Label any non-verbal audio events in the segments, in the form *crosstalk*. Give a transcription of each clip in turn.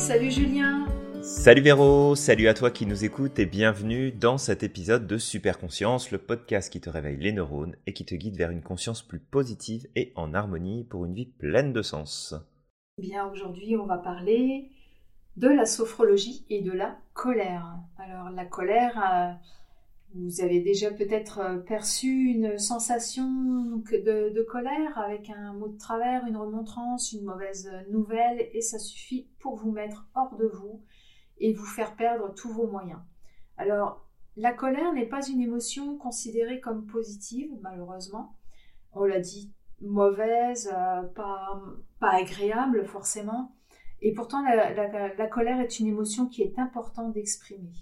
salut Julien. Salut Véro, salut à toi qui nous écoutes et bienvenue dans cet épisode de Super Conscience, le podcast qui te réveille les neurones et qui te guide vers une conscience plus positive et en harmonie pour une vie pleine de sens. Bien, aujourd'hui, on va parler de la sophrologie et de la colère. Alors, la colère, euh, vous avez déjà peut-être euh, perçu une sensation de, colère avec un mot de travers, une remontrance, une mauvaise nouvelle, et ça suffit pour vous mettre hors de vous et vous faire perdre tous vos moyens. Alors, la colère n'est pas une émotion considérée comme positive, malheureusement. On l'a dit, mauvaise, euh, pas, pas, agréable forcément. Et pourtant, la, colère est une émotion qui est importante d'exprimer.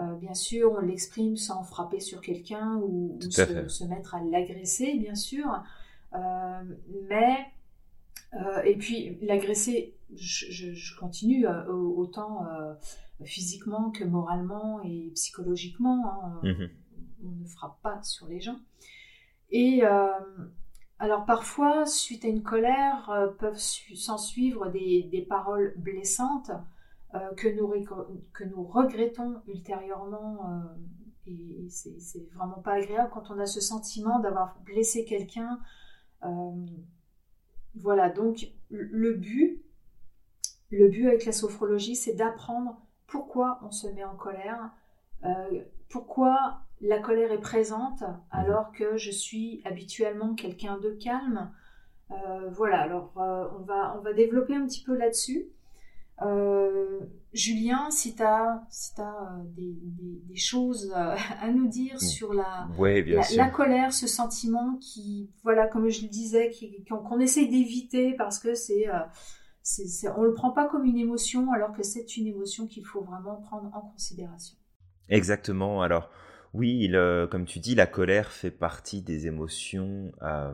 Euh, bien sûr, on l'exprime sans frapper sur quelqu'un ou, se, mettre à l'agresser, bien sûr. Euh, mais, et puis, l'agresser je, continue euh, autant euh, physiquement que moralement et psychologiquement. Hein. Mhm. On ne frappe pas sur les gens. Et euh, alors parfois, suite à une colère, peuvent s'en suivre des, des, paroles blessantes que, nous, que nous regrettons ultérieurement. et c'est vraiment pas agréable quand on a ce sentiment d'avoir blessé quelqu'un. voilà, donc le but, le but avec la sophrologie, c'est d'apprendre pourquoi on se met en colère, euh, pourquoi la colère est présente alors que je suis habituellement quelqu'un de calme. Euh, voilà, alors euh, on, va, on va développer un petit peu là-dessus. Julien, si tu as, si des, des, choses *laughs* à nous dire mm. sur la, la, colère, ce sentiment qui, voilà, comme je le disais, qu'on essaye d'éviter parce que c'est on ne le prend pas comme une émotion alors que c'est une émotion qu'il faut vraiment prendre en considération. Exactement. Alors oui, comme tu dis, la colère fait partie des émotions euh,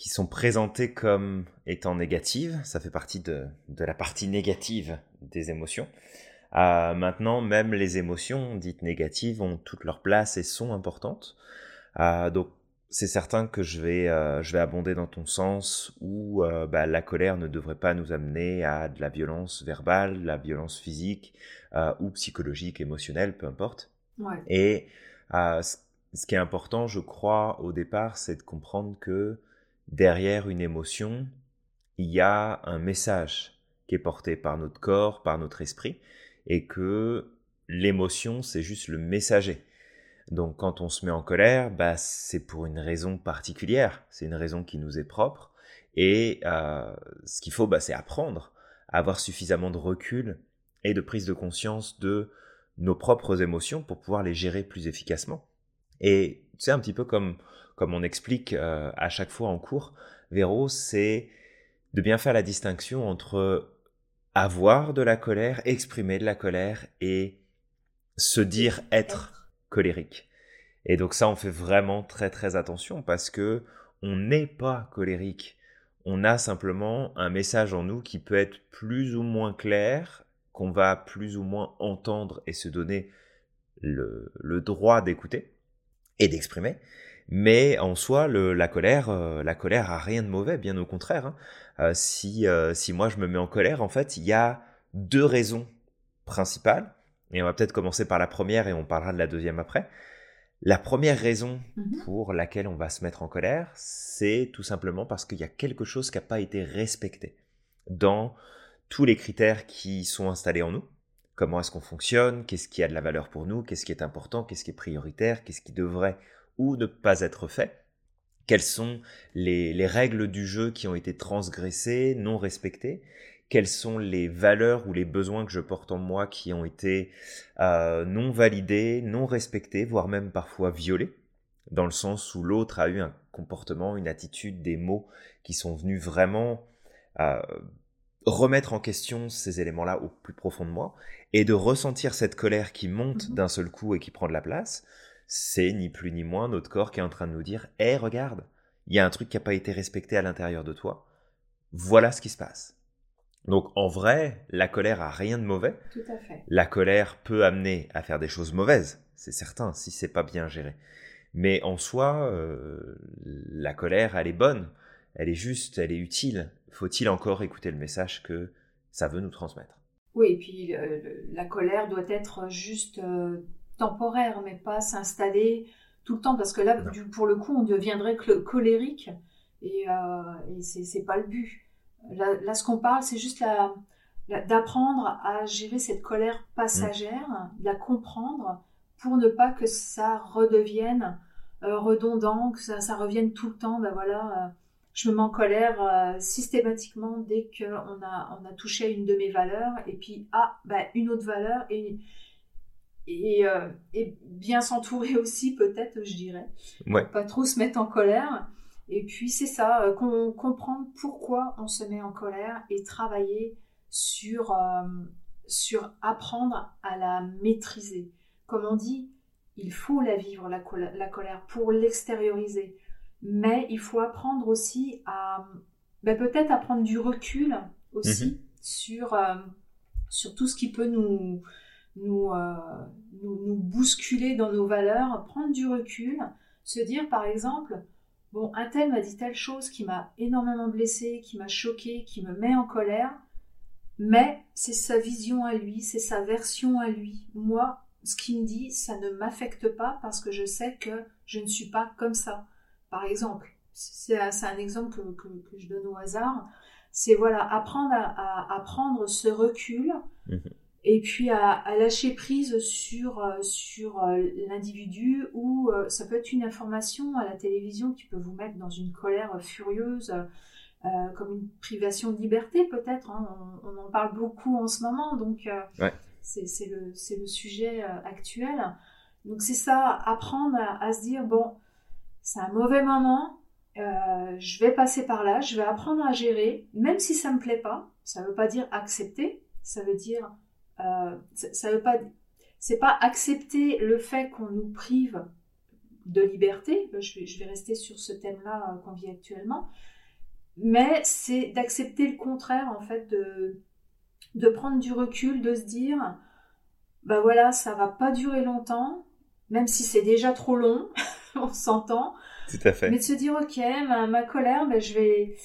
qui sont présentées comme étant négatives. Ça fait partie de, la partie négative des émotions. Euh, maintenant, même les émotions dites négatives ont toute leur place et sont importantes. Euh, donc c'est certain que je vais, euh, je vais abonder dans ton sens où bah, la colère ne devrait pas nous amener à de la violence verbale, la violence physique ou psychologique, émotionnelle, peu importe. Et ce qui est important, je crois, au départ, c'est de comprendre que derrière une émotion, il y a un message qui est porté par notre corps, par notre esprit, et que l'émotion, c'est juste le messager. Donc quand on se met en colère, bah, c'est pour une raison particulière, c'est une raison qui nous est propre. Et euh, ce qu'il faut, bah, c'est apprendre à avoir suffisamment de recul et de prise de conscience de nos propres émotions pour pouvoir les gérer plus efficacement. Et c'est un petit peu comme, comme on explique euh, à chaque fois en cours, Véro, c'est de bien faire la distinction entre avoir de la colère, exprimer de la colère et se dire être colérique. Et donc ça, on fait vraiment très très attention parce que on n'est pas colérique. On a simplement un message en nous qui peut être plus ou moins clair, qu'on va plus ou moins entendre et se donner le, droit d'écouter et d'exprimer. Mais en soi, la colère, euh, la colère a rien de mauvais, bien au contraire. Hein. Euh, si, euh, si moi je me mets en colère, en fait, il y a deux raisons principales. Et on va peut-être commencer par la première et on parlera de la deuxième après. La première raison mhm. pour laquelle on va se mettre en colère, c'est tout simplement parce qu'il y a quelque chose qui n'a pas été respecté dans tous les critères qui sont installés en nous. Comment est-ce qu'on fonctionne? Qu'est-ce qui a de la valeur pour nous? Qu'est-ce qui est important? Qu'est-ce qui est prioritaire? Qu'est-ce qui devrait ou ne pas être fait Quelles sont les, les règles du jeu qui ont été transgressées, non respectées? Quelles sont les valeurs ou les besoins que je porte en moi qui ont été euh, non validés, non respectés, voire même parfois violés, dans le sens où l'autre a eu un comportement, une attitude, des mots qui sont venus vraiment euh, remettre en question ces éléments-là au plus profond de moi, et de ressentir cette colère qui monte mmh d'un seul coup et qui prend de la place, c'est ni plus ni moins notre corps qui est en train de nous dire Hé, regarde, il y a un truc qui n'a pas été respecté à l'intérieur de toi, voilà ce qui se passe. Donc en vrai, la colère a rien de mauvais. Tout à fait. La colère peut amener à faire des choses mauvaises, c'est certain, si c'est pas bien géré. Mais en soi, euh, la colère, elle est bonne, elle est juste, elle est utile. Faut-il encore écouter le message que ça veut nous transmettre? Oui, et puis la colère doit être juste temporaire, mais pas s'installer tout le temps, parce que là, pour le coup, on deviendrait colérique, et, et c'est pas le but. Là, ce qu'on parle, c'est juste d'apprendre à gérer cette colère passagère, de la comprendre, pour ne pas que ça redevienne euh, redondant, que ça, revienne tout le temps. Ben voilà, euh, je me mets en colère euh, systématiquement dès qu'on a, on a touché à une de mes valeurs, et puis, ah, ben, une autre valeur, et, et, bien s'entourer *laughs* aussi, peut-être, je dirais. Pas trop se mettre en colère. Et puis, c'est ça, comprendre pourquoi on se met en colère et travailler sur, sur apprendre à la maîtriser. Comme on dit, il faut la vivre, la, colère, pour l'extérioriser. Mais il faut apprendre aussi à, ben peut-être à prendre du recul aussi mhm. sur, euh, sur tout ce qui peut nous, nous, euh, nous, nous, bousculer dans nos valeurs, prendre du recul, se dire par exemple, bon, un tel m'a dit telle chose qui m'a énormément blessé, qui m'a choqué, qui me met en colère, mais c'est sa vision à lui, c'est sa version à lui. Moi, ce qu'il me dit, ça ne m'affecte pas parce que je sais que je ne suis pas comme ça. Par exemple, c'est un exemple que, je donne au hasard. C'est voilà, apprendre à, prendre ce recul mhm. Et puis à, lâcher prise sur, euh, sur euh, l'individu ou euh, ça peut être une information à la télévision qui peut vous mettre dans une colère furieuse. comme une privation de liberté peut-être, hein. on, en parle beaucoup en ce moment, donc c'est le, le, sujet euh, actuel. Donc c'est ça, apprendre à, se dire, bon, c'est un mauvais moment, euh, je vais passer par là, je vais apprendre à gérer, même si ça ne me plaît pas. Ça ne veut pas dire accepter, ça veut dire, euh, ça veut pas, c'est pas accepter le fait qu'on nous prive de liberté. Je vais, je vais rester sur ce thème-là qu'on vit actuellement, mais c'est d'accepter le contraire en fait de de prendre du recul, de se dire, ben voilà, ça va pas durer longtemps, même si c'est déjà trop long, *laughs* on s'entend. Tout à fait. Mais de se dire, ok, ma, colère, ben je vais,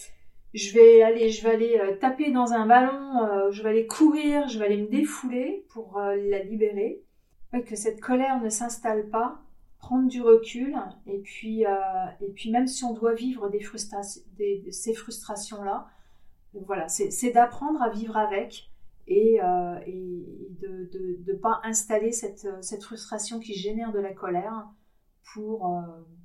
je vais aller, je vais aller euh, taper dans un ballon, euh, je vais aller courir, je vais aller me défouler pour euh, la libérer, que cette colère ne s'installe pas, prendre du recul, et puis, et puis même si on doit vivre des, ces frustrations-là, voilà, c'est d'apprendre à vivre avec, et, de ne pas installer cette, cette, frustration qui génère de la colère pour,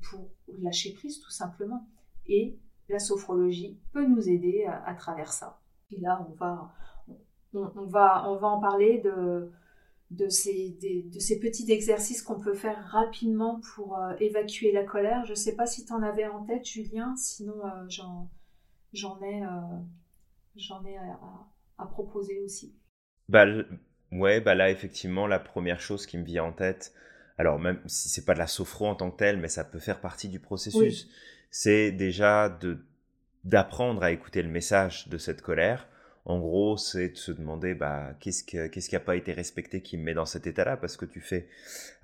pour lâcher prise tout simplement. Et la sophrologie peut nous aider à, travers ça. Et là, on va, on, va, on va en parler de, de, ces, de ces petits exercices qu'on peut faire rapidement pour euh, évacuer la colère. Je ne sais pas si tu en avais en tête, Julien, sinon j'en ai, j'en ai à, à proposer aussi bah, Ouais, bah là, effectivement, la première chose qui me vient en tête, alors même si c'est pas de la sophro en tant que telle, mais ça peut faire partie du processus, c'est déjà de d'apprendre à écouter le message de cette colère en gros, c'est de se demander bah, qu'est-ce, qui n'a pas été respecté qui me met dans cet état-là, parce que tu fais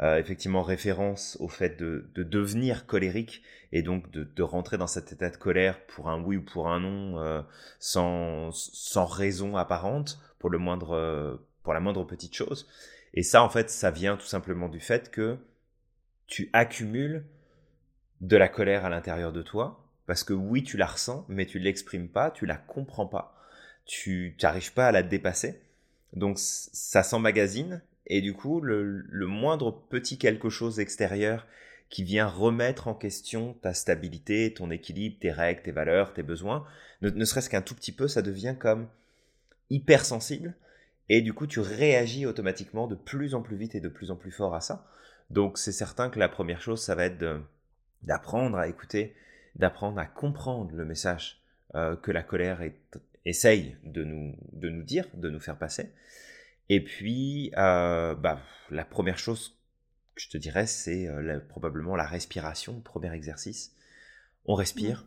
euh, effectivement référence au fait de, devenir colérique et donc de, rentrer dans cet état de colère pour un oui ou pour un non, euh, sans, raison apparente pour, le moindre, pour la moindre petite chose. Et ça, en fait, ça vient tout simplement du fait que tu accumules de la colère à l'intérieur de toi, parce que oui, tu la ressens, mais tu ne l'exprimes pas, tu la comprends pas tu n'arrives pas à la dépasser. Donc ça s'emmagasine et du coup le, moindre petit quelque chose extérieur qui vient remettre en question ta stabilité, ton équilibre, tes règles, tes valeurs, tes besoins, ne, serait-ce qu'un tout petit peu, ça devient comme hypersensible et du coup tu réagis automatiquement de plus en plus vite et de plus en plus fort à ça. Donc c'est certain que la première chose, ça va être d'apprendre à écouter, d'apprendre à comprendre le message euh, que la colère est, essaye de nous, de nous dire, de nous faire passer. Et puis, euh, bah, la première chose que je te dirais, c'est euh, probablement la respiration, premier exercice. On respire,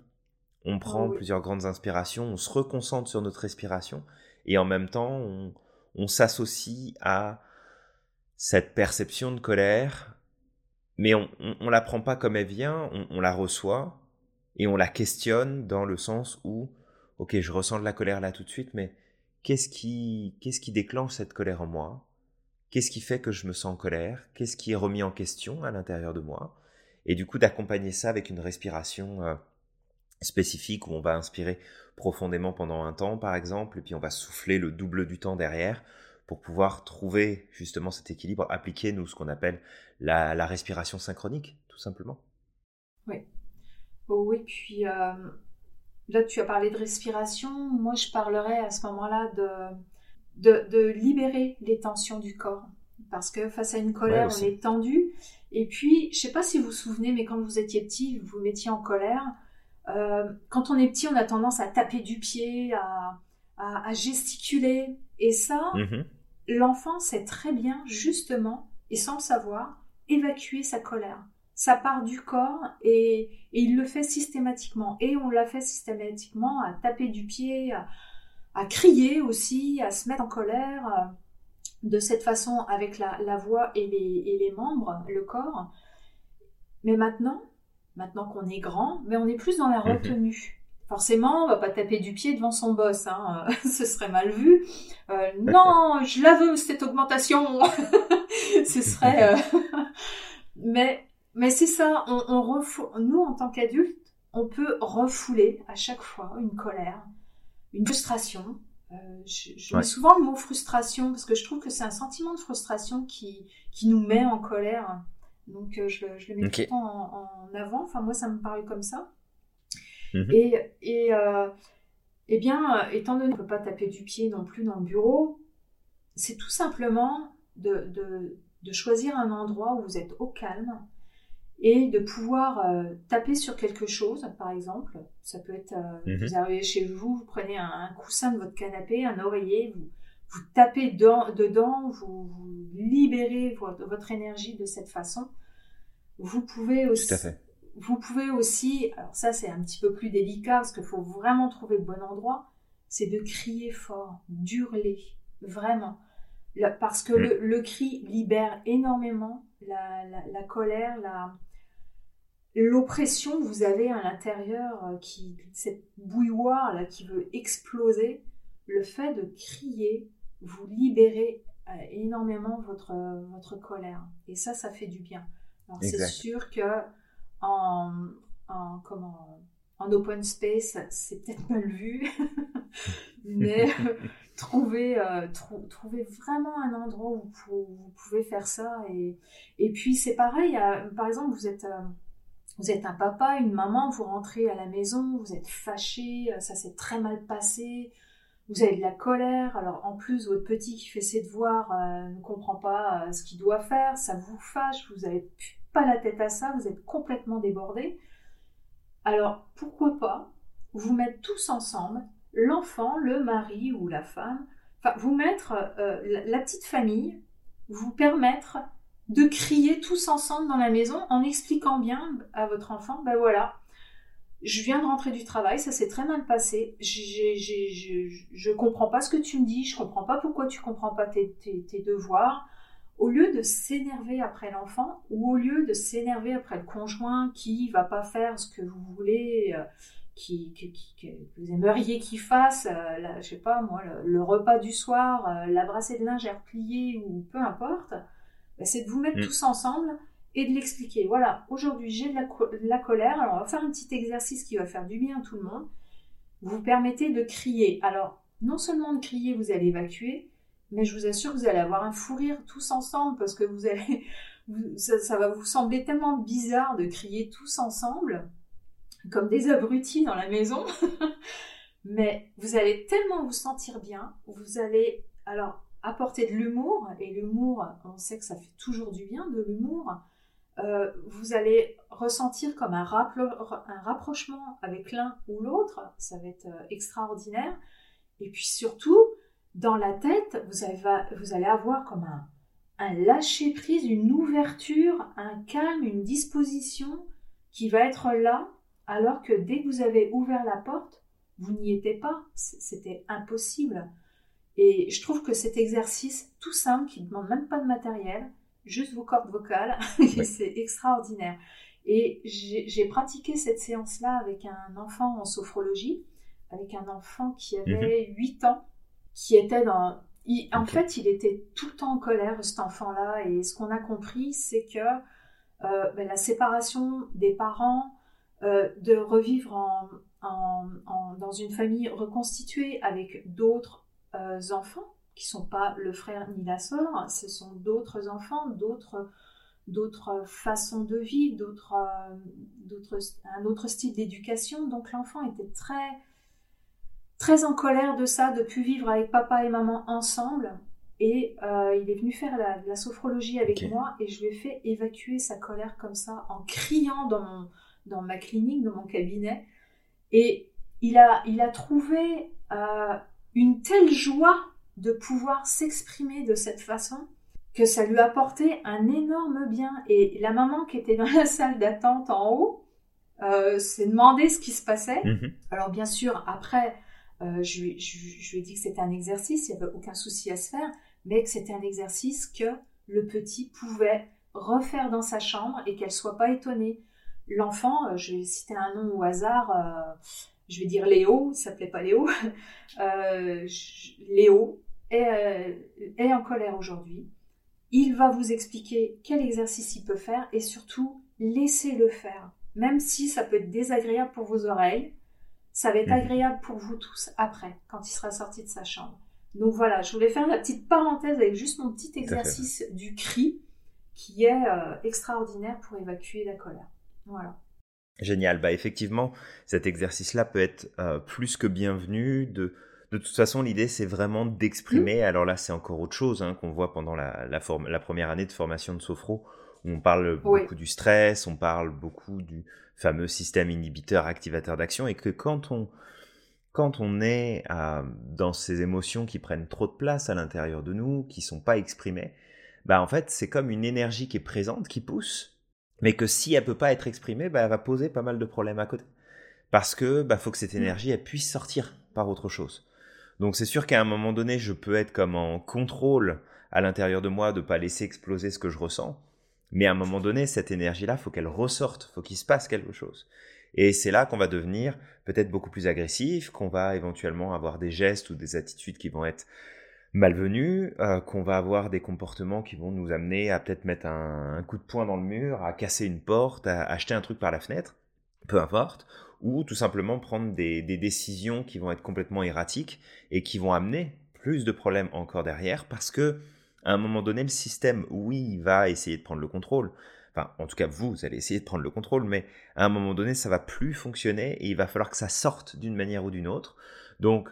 on prend plusieurs grandes inspirations, on se reconcentre sur notre respiration, et en même temps, on, on s'associe à cette perception de colère, mais on ne la prend pas comme elle vient, on, la reçoit, et on la questionne dans le sens où ok, je ressens de la colère là tout de suite, mais qu'est-ce qui, qu'est-ce qui déclenche cette colère en moi? Qu'est-ce qui fait que je me sens en colère? Qu'est-ce qui est remis en question à l'intérieur de moi? Et du coup, d'accompagner ça avec une respiration euh, spécifique où on va inspirer profondément pendant un temps, par exemple, et puis on va souffler le double du temps derrière pour pouvoir trouver justement cet équilibre, appliquer, nous, ce qu'on appelle la, respiration synchronique, tout simplement. Oui. Oh oui, puis euh, là, tu as parlé de respiration. Moi, je parlerais à ce moment-là de, de, libérer les tensions du corps. Parce que face à une colère, on est tendu. Et puis, je sais pas si vous vous souvenez, mais quand vous étiez petit, vous vous mettiez en colère. Euh, quand on est petit, on a tendance à taper du pied, à, à, gesticuler. Et ça, mm-hmm l'enfant sait très bien, justement, et sans le savoir, évacuer sa colère. Ça part du corps et, il le fait systématiquement. Et on l'a fait systématiquement à taper du pied, à, crier aussi, à se mettre en colère. Euh, de cette façon avec la, voix et les, et les, membres, le corps. Mais maintenant, maintenant qu'on est grand, mais on est plus dans la mhm. retenue. Forcément, on va pas taper du pied devant son boss, hein. *laughs* ce serait mal vu. Euh, non, je la veux cette augmentation. *laughs* ce serait. Euh, *laughs* mais mais c'est ça. On, on Nous, en tant qu'adultes, on peut refouler à chaque fois une colère, une frustration. Euh, je, mets souvent le mot frustration parce que je trouve que c'est un sentiment de frustration qui qui nous met en colère. Donc je, je le mets tout le temps en, en avant. Enfin moi, ça me paraît comme ça. Mhm. Et, et euh, eh bien, euh, étant donné qu'on ne peut pas taper du pied non plus dans le bureau, c'est tout simplement de, de, de, choisir un endroit où vous êtes au calme et de pouvoir euh, taper sur quelque chose, par exemple. Ça peut être, mhm. vous arrivez chez vous, vous prenez un, coussin de votre canapé, un oreiller, vous, vous tapez dedans, vous, vous libérez votre, votre, énergie de cette façon. Vous pouvez aussi. Vous pouvez aussi, alors ça c'est un petit peu plus délicat parce qu'il faut vraiment trouver le bon endroit, c'est de crier fort, d'hurler, vraiment. parce que mm. le, cri libère énormément la, colère, l'oppression que vous avez à l'intérieur, euh, qui cette bouilloire là qui veut exploser. Le fait de crier, vous libérez euh, énormément votre, votre colère. Et ça, ça fait du bien. Alors c'est sûr que en, en, comment, en open space, c'est peut-être mal vu, *laughs* mais *laughs* trouver, euh, trouver vraiment un endroit où vous, pouvez faire ça. Et, et puis c'est pareil, par exemple, vous êtes, euh, vous êtes un papa, une maman, vous rentrez à la maison, vous êtes fâché, ça s'est très mal passé. Vous avez de la colère, alors en plus votre petit qui fait ses devoirs euh, ne comprend pas ce qu'il doit faire, ça vous fâche, vous avez pas la tête à ça, vous êtes complètement débordé. Alors pourquoi pas vous mettre tous ensemble, l'enfant, le mari ou la femme, enfin vous mettre euh, la, petite famille, vous permettre de crier tous ensemble dans la maison en expliquant bien à votre enfant, ben voilà, je viens de rentrer du travail, ça s'est très mal passé, je comprends pas ce que tu me dis, je comprends pas pourquoi tu comprends pas tes devoirs, au lieu de s'énerver après l'enfant ou au lieu de s'énerver après le conjoint qui va pas faire ce que vous voulez, euh, qui, que vous aimeriez qu'il fasse, euh, je sais pas moi, le, repas du soir, euh, la brassée de linge à replier ou peu importe, bah, c'est de vous mettre mm. tous ensemble et de l'expliquer. Voilà, aujourd'hui j'ai de la, colère, alors on va faire un petit exercice qui va faire du bien à tout le monde. Vous vous permettez de crier. Alors, non seulement de crier, vous allez évacuer, mais je vous assure vous allez avoir un fou rire tous ensemble parce que vous allez, ça, va vous sembler tellement bizarre de crier tous ensemble, comme des abrutis dans la maison. *laughs* mais vous allez tellement vous sentir bien, vous allez alors apporter de l'humour, et l'humour, on sait que ça fait toujours du bien de l'humour. Euh, vous allez ressentir comme un, un rapprochement avec l'un ou l'autre, ça va être euh, extraordinaire. Et puis surtout, dans la tête, vous, allez avoir comme un, un lâcher-prise, une ouverture, un calme, une disposition qui va être là, alors que dès que vous avez ouvert la porte, vous n'y étiez pas, c'était impossible. Et je trouve que cet exercice tout simple, qui ne demande même pas de matériel, juste vos cordes vocales, *laughs* c'est extraordinaire. Et j'ai pratiqué cette séance-là avec un enfant en sophrologie, avec un enfant qui avait 8 mhm. ans, qui était dans... En fait, il était tout le temps en colère, cet enfant-là, et ce qu'on a compris, c'est que euh, ben, la séparation des parents, euh, de revivre dans une famille reconstituée avec d'autres euh, enfants qui sont pas le frère ni la sœur, ce sont d'autres enfants, d'autres d'autres façons de vivre, d'autres, d'autres, un autre style d'éducation. Donc l'enfant était très, très en colère de ça, de plus vivre avec papa et maman ensemble. Et euh, il est venu faire la, sophrologie avec moi et je lui ai fait évacuer sa colère comme ça en criant dans, mon, dans ma clinique, dans mon cabinet. Et il a, il a trouvé euh, une telle joie de pouvoir s'exprimer de cette façon que ça lui a apporté un énorme bien. Et la maman qui était dans *laughs* la salle d'attente en haut euh, s'est demandé ce qui se passait. Mhm. Alors bien sûr, après, euh, je, lui, ai dit que c'était un exercice, il n'y avait aucun souci à se faire, mais que c'était un exercice que le petit pouvait refaire dans sa chambre et qu'elle soit pas étonnée. L'enfant, euh, je vais citer un nom au hasard, je vais dire Léo, il s'appelait pas Léo, *laughs* Léo est en colère aujourd'hui il va vous expliquer quel exercice il peut faire et surtout laissez-le faire. Même si ça peut être désagréable pour vos oreilles, ça va être mhm. agréable pour vous tous après, quand il sera sorti de sa chambre. Donc voilà, je voulais faire la petite parenthèse avec juste mon petit exercice du cri qui est euh, extraordinaire pour évacuer la colère. Voilà. Génial. Bah effectivement, cet exercice-là peut être euh, plus que bienvenu de de toute façon, l'idée, c'est vraiment d'exprimer. Mmh. Alors là, c'est encore autre chose hein, qu'on voit pendant la, la, première année de formation de Sophro, où on parle beaucoup du stress, on parle beaucoup du fameux système inhibiteur activateur d'action, et que quand on, quand on est euh, dans ces émotions qui prennent trop de place à l'intérieur de nous, qui sont pas exprimées, bah en fait, c'est comme une énergie qui est présente, qui pousse, mais que si elle peut pas être exprimée, bah, elle va poser pas mal de problèmes à côté. Parce que bah, faut que cette mmh. énergie elle puisse sortir par autre chose. Donc c'est sûr qu'à un moment donné, je peux être comme en contrôle à l'intérieur de moi de pas laisser exploser ce que je ressens. Mais à un moment donné, cette énergie-là, faut qu'elle ressorte, faut qu'il se passe quelque chose. Et c'est là qu'on va devenir peut-être beaucoup plus agressif, qu'on va éventuellement avoir des gestes ou des attitudes qui vont être malvenus, euh, qu'on va avoir des comportements qui vont nous amener à peut-être mettre un, un, coup de poing dans le mur, à casser une porte, à acheter un truc par la fenêtre, peu importe, ou tout simplement prendre des, décisions qui vont être complètement erratiques et qui vont amener plus de problèmes encore derrière parce que à un moment donné, le système, oui, va essayer de prendre le contrôle. Enfin, en tout cas, vous, allez essayer de prendre le contrôle, mais à un moment donné, ça va plus fonctionner et il va falloir que ça sorte d'une manière ou d'une autre. Donc,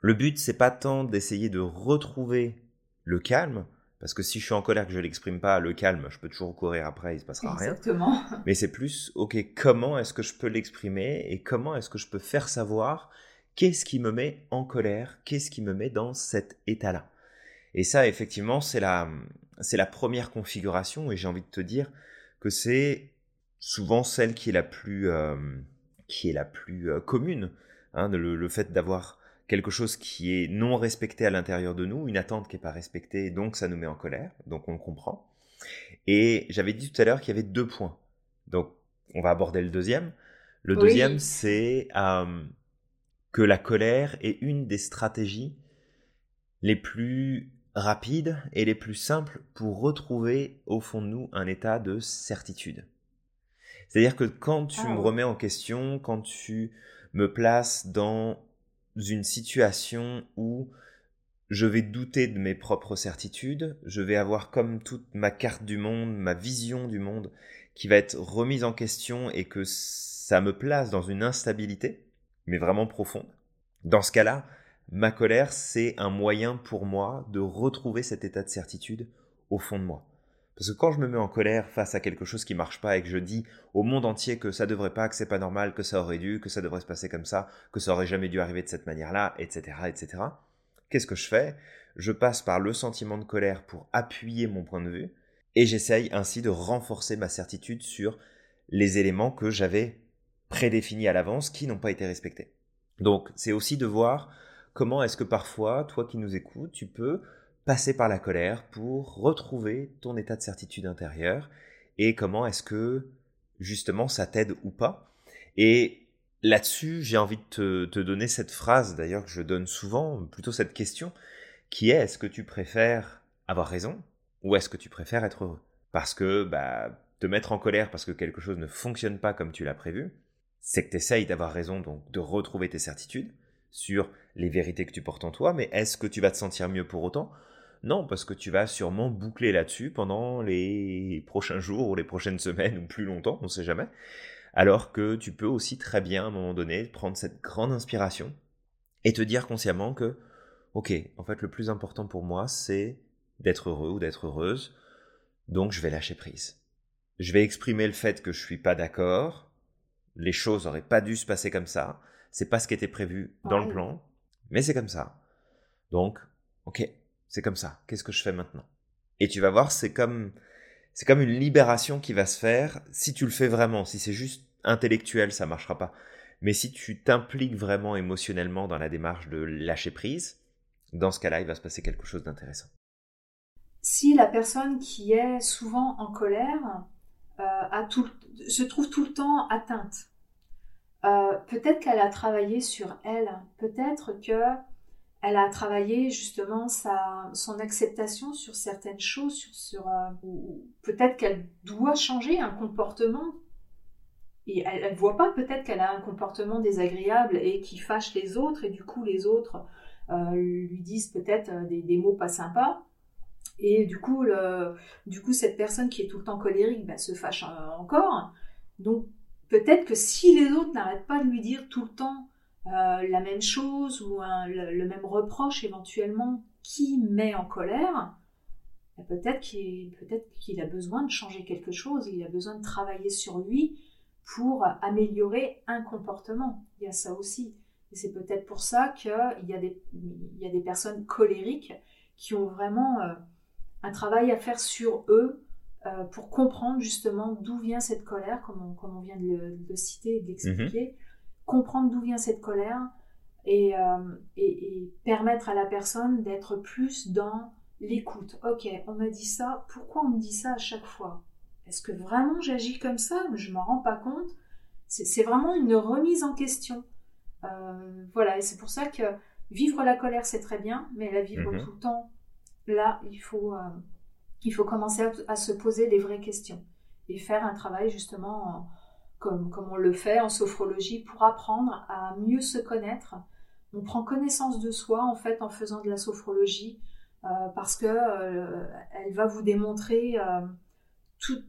le but, c'est pas tant d'essayer de retrouver le calme, parce que si je suis en colère que je l'exprime pas, le calme, je peux toujours courir après, il se passera rien. Exactement. *laughs* Mais c'est plus, ok, comment est-ce que je peux l'exprimer et comment est-ce que je peux faire savoir qu'est-ce qui me met en colère, qu'est-ce qui me met dans cet état-là? Et ça, effectivement, c'est la, c'est la première configuration et j'ai envie de te dire que c'est souvent celle qui est la plus, euh, qui est la plus euh, commune. Hein, le, fait d'avoir quelque chose qui est non respecté à l'intérieur de nous, une attente qui n'est pas respectée, donc ça nous met en colère, donc on le comprend. Et j'avais dit tout à l'heure qu'il y avait deux points. Donc on va aborder le deuxième. Le deuxième, c'est euh, que la colère est une des stratégies les plus rapides et les plus simples pour retrouver au fond de nous un état de certitude. C'est-à-dire que quand tu ah me remets en question, quand tu me places dans une situation où je vais douter de mes propres certitudes, je vais avoir comme toute ma carte du monde, ma vision du monde qui va être remise en question et que ça me place dans une instabilité, mais vraiment profonde. Dans ce cas-là, ma colère, c'est un moyen pour moi de retrouver cet état de certitude au fond de moi. Parce que quand je me mets en colère face à quelque chose qui marche pas et que je dis au monde entier que ça devrait pas, que c'est pas normal, que ça aurait dû, que ça devrait se passer comme ça, que ça aurait jamais dû arriver de cette manière-là, etc., etc. Qu'est-ce que je fais? Je passe par le sentiment de colère pour appuyer mon point de vue et j'essaye ainsi de renforcer ma certitude sur les éléments que j'avais prédéfinis à l'avance qui n'ont pas été respectés. Donc, c'est aussi de voir comment est-ce que parfois, toi qui nous écoutes, tu peux passer par la colère pour retrouver ton état de certitude intérieure et comment est-ce que justement ça t'aide ou pas. Et Là-dessus, j'ai envie de te, donner cette phrase, d'ailleurs que je donne souvent, plutôt cette question, qui est est-ce que tu préfères avoir raison ou est-ce que tu préfères être heureux? Parce que bah, te mettre en colère parce que quelque chose ne fonctionne pas comme tu l'as prévu, c'est que tu essayes d'avoir raison, donc de retrouver tes certitudes sur les vérités que tu portes en toi, mais est-ce que tu vas te sentir mieux pour autant? Non, parce que tu vas sûrement boucler là-dessus pendant les prochains jours ou les prochaines semaines ou plus longtemps, on ne sait jamais. Alors que tu peux aussi très bien, à un moment donné, prendre cette grande inspiration et te dire consciemment que, ok, en fait, le plus important pour moi, c'est d'être heureux ou d'être heureuse, donc je vais lâcher prise. Je vais exprimer le fait que je suis pas d'accord, les choses n'auraient pas dû se passer comme ça, c'est pas ce qui était prévu dans le plan, mais c'est comme ça. Donc, ok, c'est comme ça. Qu'est-ce que je fais maintenant? Et tu vas voir, c'est comme c'est comme une libération qui va se faire si tu le fais vraiment. Si c'est juste intellectuel, ça marchera pas. Mais si tu t'impliques vraiment émotionnellement dans la démarche de lâcher prise, dans ce cas-là, il va se passer quelque chose d'intéressant. Si la personne qui est souvent en colère euh, se trouve tout le temps atteinte, euh, peut-être qu'elle a travaillé sur elle, peut-être que elle a travaillé justement sa, son acceptation sur certaines choses, sur, sur euh, peut-être qu'elle doit changer un comportement. Et elle ne voit pas peut-être qu'elle a un comportement désagréable et qui fâche les autres, et du coup les autres euh, lui disent peut-être euh, des, des, mots pas sympas. Et du coup, le, du coup, cette personne qui est tout le temps colérique ben, se fâche encore. Donc peut-être que si les autres n'arrêtent pas de lui dire tout le temps euh, la même chose ou le, même reproche éventuellement qui met en colère, ben, peut-être qu'il peut a besoin de changer quelque chose, il a besoin de travailler sur lui pour améliorer un comportement. Il y a ça aussi. Et c'est peut-être pour ça qu'il y, a des, il y a des personnes colériques qui ont vraiment euh, un travail à faire sur eux euh, pour comprendre justement d'où vient cette colère, comme on, comme on vient de le, citer et de l'expliquer. Mhm comprendre d'où vient cette colère euh, et, permettre à la personne d'être plus dans l'écoute. Ok, on m'a dit ça, pourquoi on me dit ça à chaque fois? Est-ce que vraiment j'agis comme ça? Je ne m'en rends pas compte. C'est vraiment une remise en question. Euh, voilà, et c'est pour ça que vivre la colère, c'est très bien, mais la vivre mhm. tout le temps, là, il faut, euh, il faut commencer à, à, se poser les vraies questions et faire un travail justement comme, on le fait en sophrologie, pour apprendre à mieux se connaître. On prend connaissance de soi en fait en faisant de la sophrologie euh, parce que euh, elle va vous démontrer euh, tout,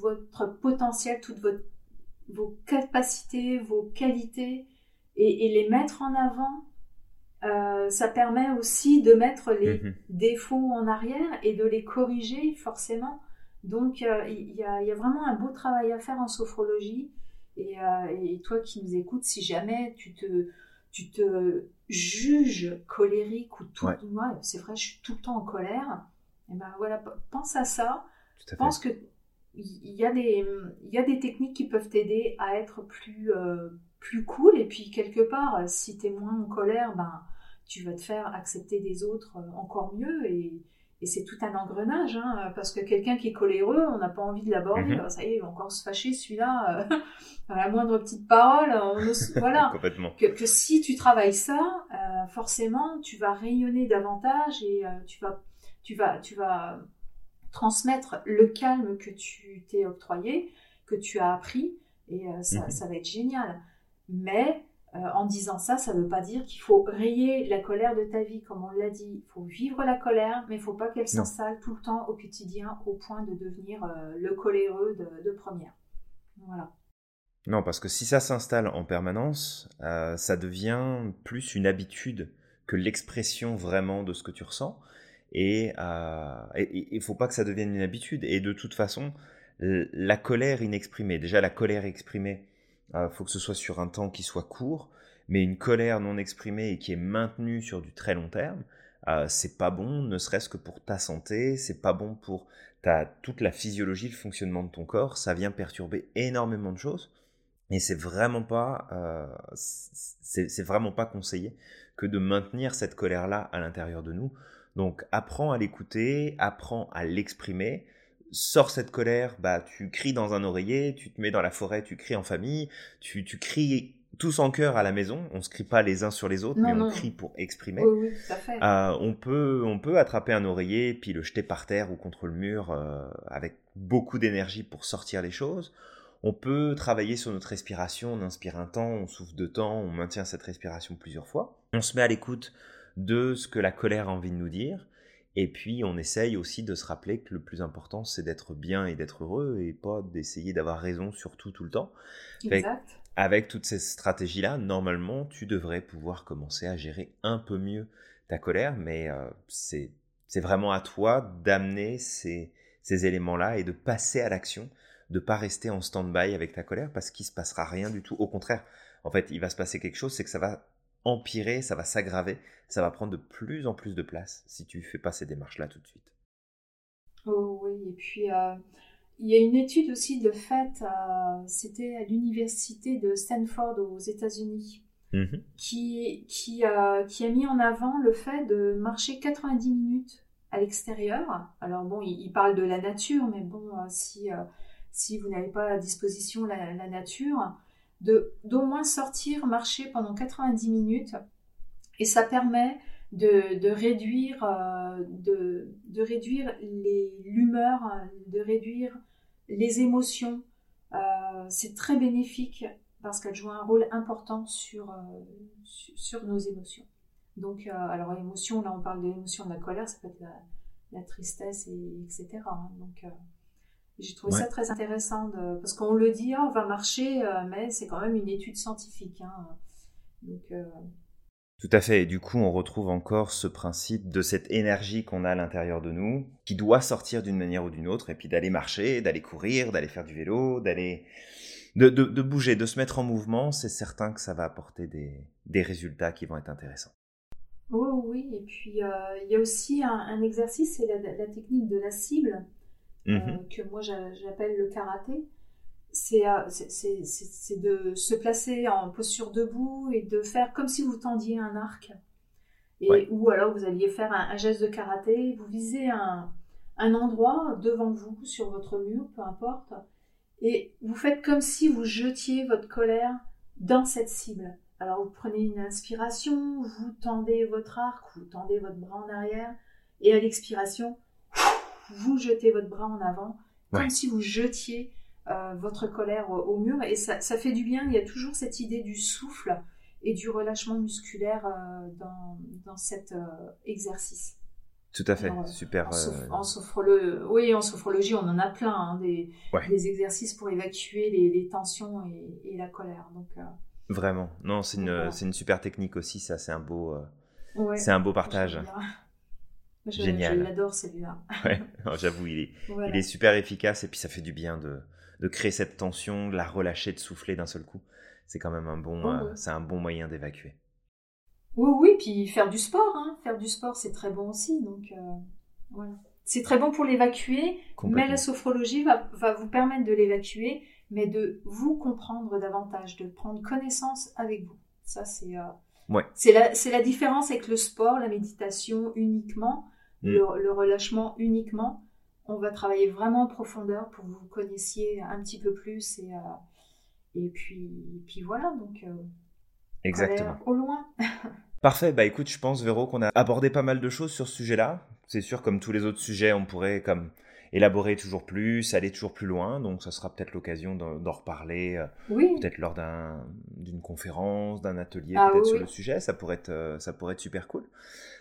votre potentiel, toutes vos capacités, vos qualités et, les mettre en avant. ça permet aussi de mettre les mm-hmm. défauts en arrière et de les corriger forcément donc, euh, il y, a, vraiment un beau travail à faire en sophrologie. Et, euh, toi qui nous écoutes, si jamais tu te, tu te juges colérique ou tout, moi, c'est vrai, je suis tout le temps en colère. Et eh ben voilà, pense à ça. pense que il y, a des, y a des techniques qui peuvent t'aider à être plus, euh, plus cool. Et puis, quelque part, si tu es moins en colère, ben, tu vas te faire accepter des autres encore mieux. Et, et c'est tout un engrenage, hein, parce que quelqu'un qui est coléreux, on n'a pas envie de l'aborder. Mhm. Ça y est, il va encore se fâcher celui-là. Euh, *laughs* à la moindre petite parole, on *laughs* voilà. Que, si tu travailles ça, euh, forcément, tu vas rayonner davantage et euh, tu vas, tu vas, tu vas transmettre le calme que tu t'es octroyé, que tu as appris, et ça, mhm. ça va être génial. Mais euh, en disant ça, ça ne veut pas dire qu'il faut rayer la colère de ta vie, comme on l'a dit. Il faut vivre la colère, mais il ne faut pas qu'elle s'installe tout le temps au quotidien au point de devenir euh, le coléreux de, première. Voilà. Non, parce que si ça s'installe en permanence, euh, ça devient plus une habitude que l'expression vraiment de ce que tu ressens. Et il ne faut pas que ça devienne une habitude. Et de toute façon, la colère inexprimée, déjà la colère exprimée, euh, faut que ce soit sur un temps qui soit court, mais une colère non exprimée et qui est maintenue sur du très long terme, euh, c'est pas bon, ne serait-ce que pour ta santé, c'est pas bon pour ta, toute la physiologie, le fonctionnement de ton corps, ça vient perturber énormément de choses. Et c'est vraiment pas, euh, c'est vraiment pas conseillé que de maintenir cette colère-là à l'intérieur de nous. Donc apprends à l'écouter, apprends à l'exprimer, sors cette colère, bah tu cries dans un oreiller, tu te mets dans la forêt, tu cries en famille, tu, tu cries tous en cœur à la maison. On se crie pas les uns sur les autres, mais on crie pour exprimer. Oui, oui, tout à fait. Euh, on peut, on peut attraper un oreiller puis le jeter par terre ou contre le mur euh, avec beaucoup d'énergie pour sortir les choses. On peut travailler sur notre respiration. On inspire un temps, on souffle deux temps, on maintient cette respiration plusieurs fois. On se met à l'écoute de ce que la colère a envie de nous dire. Et puis, on essaye aussi de se rappeler que le plus important, c'est d'être bien et d'être heureux et pas d'essayer d'avoir raison sur tout, tout le temps. Exact. avec toutes ces stratégies-là, normalement, tu devrais pouvoir commencer à gérer un peu mieux ta colère, mais euh, c'est vraiment à toi d'amener ces, ces éléments-là et de passer à l'action, de pas rester en stand-by avec ta colère parce qu'il se passera rien du tout. Au contraire, en fait, il va se passer quelque chose, c'est que ça va empirer, ça va s'aggraver, ça va prendre de plus en plus de place si tu fais pas ces démarches-là tout de suite. Oh oui, et puis euh, il y a une étude aussi de fait, euh, c'était à l'université de Stanford aux États-Unis, mmh qui, qui, euh, qui, a mis en avant le fait de marcher 90 minutes à l'extérieur. Alors bon, il, parle de la nature, mais bon, si, si vous n'avez pas à disposition la, la nature, d'au moins sortir, marcher pendant 90 minutes. Et ça permet de, réduire, euh, de, réduire l'humeur, de réduire les émotions. Euh, c'est très bénéfique parce qu'elle joue un rôle important sur, euh, nos émotions. Donc, alors émotion, là on parle de l'émotion de la colère, ça peut être la, tristesse, et, etc. Hein. donc, j'ai trouvé ça très intéressant de, parce qu'on le dit, oh, on va marcher, euh, mais c'est quand même une étude scientifique. Hein. Donc, euh, Tout à fait. Et du coup, on retrouve encore ce principe de cette énergie qu'on a à l'intérieur de nous, qui doit sortir d'une manière ou d'une autre, et puis d'aller marcher, d'aller courir, d'aller faire du vélo, d'aller de, de, de, bouger, de se mettre en mouvement. C'est certain que ça va apporter des, des résultats qui vont être intéressants. Oui, oui. Et puis, euh, il y a aussi un, un exercice, c'est la, la, technique de la cible. Euh, mhm. que moi j'appelle le karaté. Euh, c'est de se placer en posture debout et de faire comme si vous tendiez un arc. Et, Ou alors vous alliez faire un, geste de karaté, vous visez un, un, endroit devant vous, sur votre mur, peu importe, et vous faites comme si vous jetiez votre colère dans cette cible. Alors vous prenez une inspiration, vous tendez votre arc, vous tendez votre bras en arrière, et à l'expiration, vous jetez votre bras en avant, comme si vous jetiez euh, votre colère au, mur. Et ça, fait du bien. Il y a toujours cette idée du souffle et du relâchement musculaire euh, dans, cet euh, exercice. Tout à fait, super. En, oui, en sophrologie, on en a plein, hein, des, exercices pour évacuer les, tensions et, la colère. Donc, Vraiment, non, c'est une, une, super technique aussi, ça, c'est un beau, c'est un beau partage. Génial. Je l'adore celui-là. ouais, *laughs* j'avoue, il est, il est super efficace et puis ça fait du bien de, de créer cette tension, de la relâcher, de souffler d'un seul coup. C'est quand même un bon, oh, euh, c'est un bon moyen d'évacuer. Oui, oui, puis faire du sport, hein. faire du sport, c'est très bon aussi. Donc euh, voilà, c'est très bon pour l'évacuer, mais la sophrologie va, va vous permettre de l'évacuer, mais de vous comprendre davantage, de prendre connaissance avec vous. Ça, c'est euh, ouais. c'est la, la différence avec le sport, la méditation uniquement Mm. le, relâchement uniquement. On va travailler vraiment en profondeur pour que vous connaissiez un petit peu plus et, euh, et puis, puis voilà. Donc, euh, Exactement. Au loin. *laughs* Parfait. Bah écoute, je pense, Véro, qu'on a abordé pas mal de choses sur ce sujet-là. C'est sûr, comme tous les autres sujets, on pourrait comme élaborer toujours plus, aller toujours plus loin. Donc, ça sera peut-être l'occasion d'en reparler, euh, oui. peut-être lors d'une conférence, d'un atelier, ah peut-être sur le sujet. Ça pourrait être, ça pourrait être super cool.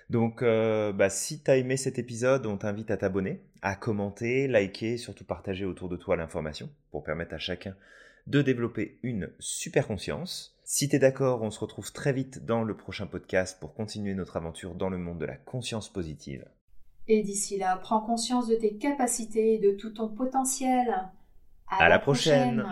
Donc, euh, bah, si tu as aimé cet épisode, on t'invite à t'abonner, à commenter, liker, surtout partager autour de toi l'information pour permettre à chacun de développer une super conscience. Si tu es d'accord, on se retrouve très vite dans le prochain podcast pour continuer notre aventure dans le monde de la conscience positive. Et d'ici là, prends conscience de tes capacités et de tout ton potentiel. À, la, prochaine.